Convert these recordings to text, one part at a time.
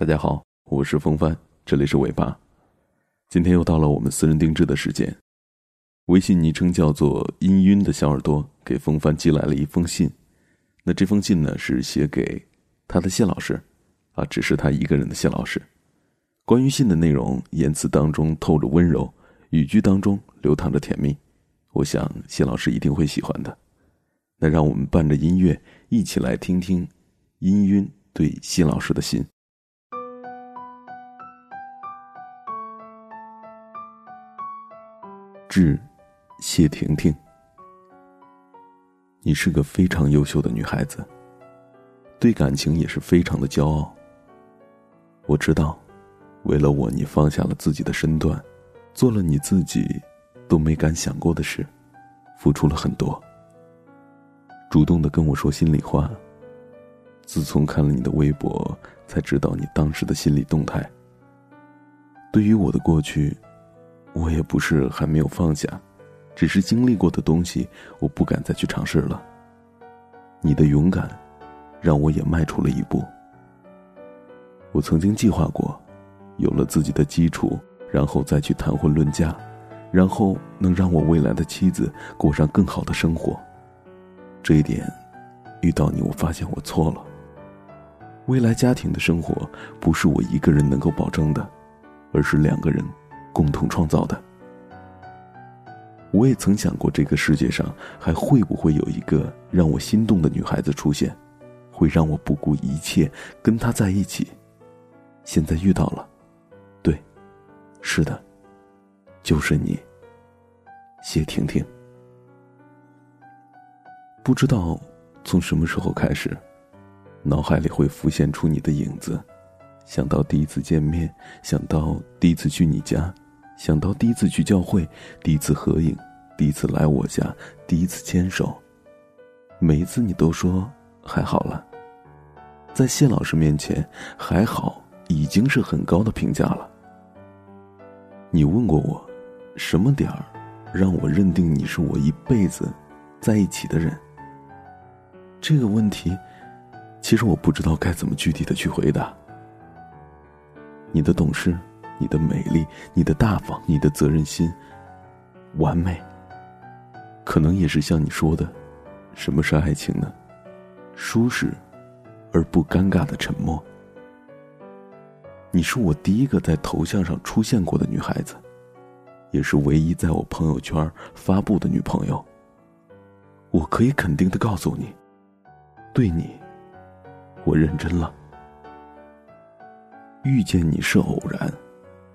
大家好，我是风帆，这里是尾巴。今天又到了我们私人定制的时间。微信昵称叫做“氤氲”的小耳朵给风帆寄来了一封信。那这封信呢，是写给他的谢老师，啊，只是他一个人的谢老师。关于信的内容，言辞当中透着温柔，语句当中流淌着甜蜜，我想谢老师一定会喜欢的。那让我们伴着音乐一起来听听氤氲对谢老师的信。致谢婷婷，你是个非常优秀的女孩子，对感情也是非常的骄傲。我知道，为了我，你放下了自己的身段，做了你自己都没敢想过的事，付出了很多。主动的跟我说心里话。自从看了你的微博，才知道你当时的心理动态。对于我的过去。我也不是还没有放下，只是经历过的东西，我不敢再去尝试了。你的勇敢，让我也迈出了一步。我曾经计划过，有了自己的基础，然后再去谈婚论嫁，然后能让我未来的妻子过上更好的生活。这一点，遇到你，我发现我错了。未来家庭的生活不是我一个人能够保证的，而是两个人。共同创造的。我也曾想过，这个世界上还会不会有一个让我心动的女孩子出现，会让我不顾一切跟她在一起。现在遇到了，对，是的，就是你，谢婷婷。不知道从什么时候开始，脑海里会浮现出你的影子。想到第一次见面，想到第一次去你家，想到第一次去教会，第一次合影，第一次来我家，第一次牵手。每一次你都说还好了，在谢老师面前，还好已经是很高的评价了。你问过我，什么点儿让我认定你是我一辈子在一起的人？这个问题，其实我不知道该怎么具体的去回答。你的懂事，你的美丽，你的大方，你的责任心，完美。可能也是像你说的，什么是爱情呢？舒适而不尴尬的沉默。你是我第一个在头像上出现过的女孩子，也是唯一在我朋友圈发布的女朋友。我可以肯定的告诉你，对你，我认真了。遇见你是偶然，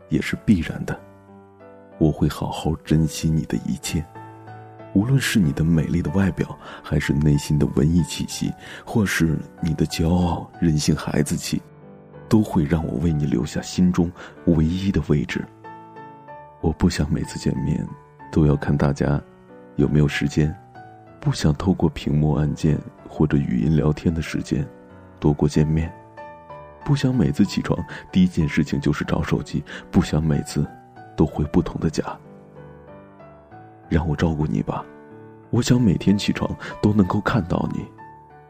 也是必然的。我会好好珍惜你的一切，无论是你的美丽的外表，还是内心的文艺气息，或是你的骄傲、任性、孩子气，都会让我为你留下心中唯一的位置。我不想每次见面都要看大家有没有时间，不想透过屏幕按键或者语音聊天的时间多过见面。不想每次起床第一件事情就是找手机，不想每次都回不同的家。让我照顾你吧，我想每天起床都能够看到你。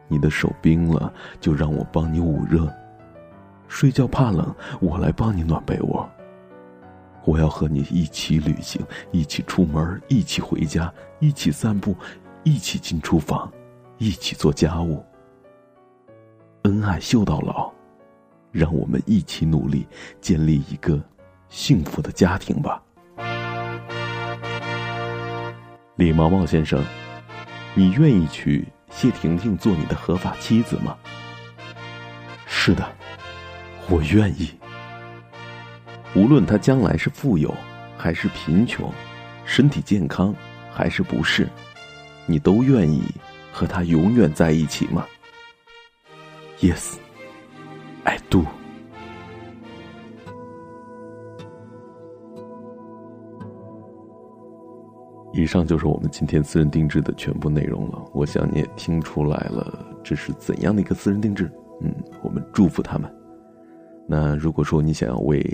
你的手冰了，就让我帮你捂热；睡觉怕冷，我来帮你暖被窝。我要和你一起旅行，一起出门，一起回家，一起散步，一起进厨房，一起做家务。恩爱秀到老。让我们一起努力，建立一个幸福的家庭吧。李毛毛先生，你愿意娶谢婷婷做你的合法妻子吗？是的，我愿意。无论她将来是富有还是贫穷，身体健康还是不是，你都愿意和她永远在一起吗？Yes。度。以上就是我们今天私人定制的全部内容了。我想你也听出来了，这是怎样的一个私人定制？嗯，我们祝福他们。那如果说你想要为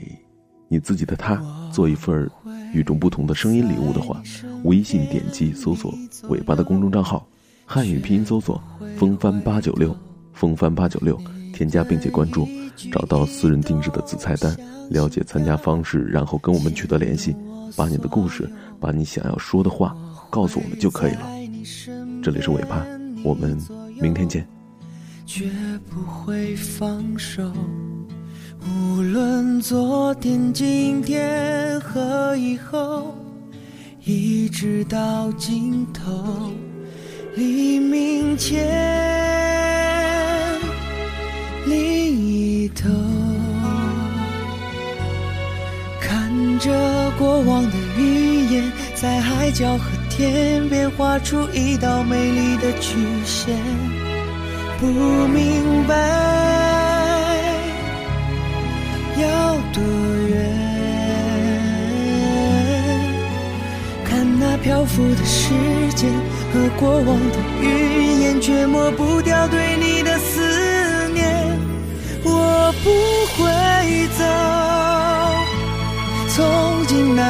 你自己的他做一份与众不同的声音礼物的话，微信点击搜索“尾巴”的公众账号，汉语拼音搜索“风帆八九六”，风帆八九六。添加并且关注，找到私人定制的子菜单，了解参加方式，然后跟我们取得联系，把你的故事，把你想要说的话告诉我们就可以了。这里是尾巴，我们明天见。绝不会放手，无论昨天、今天和以后，一直到尽头，黎明前。头，看着过往的云烟，在海角和天边画出一道美丽的曲线。不明白要多远，看那漂浮的时间和过往的云烟，却抹不掉对你的思。念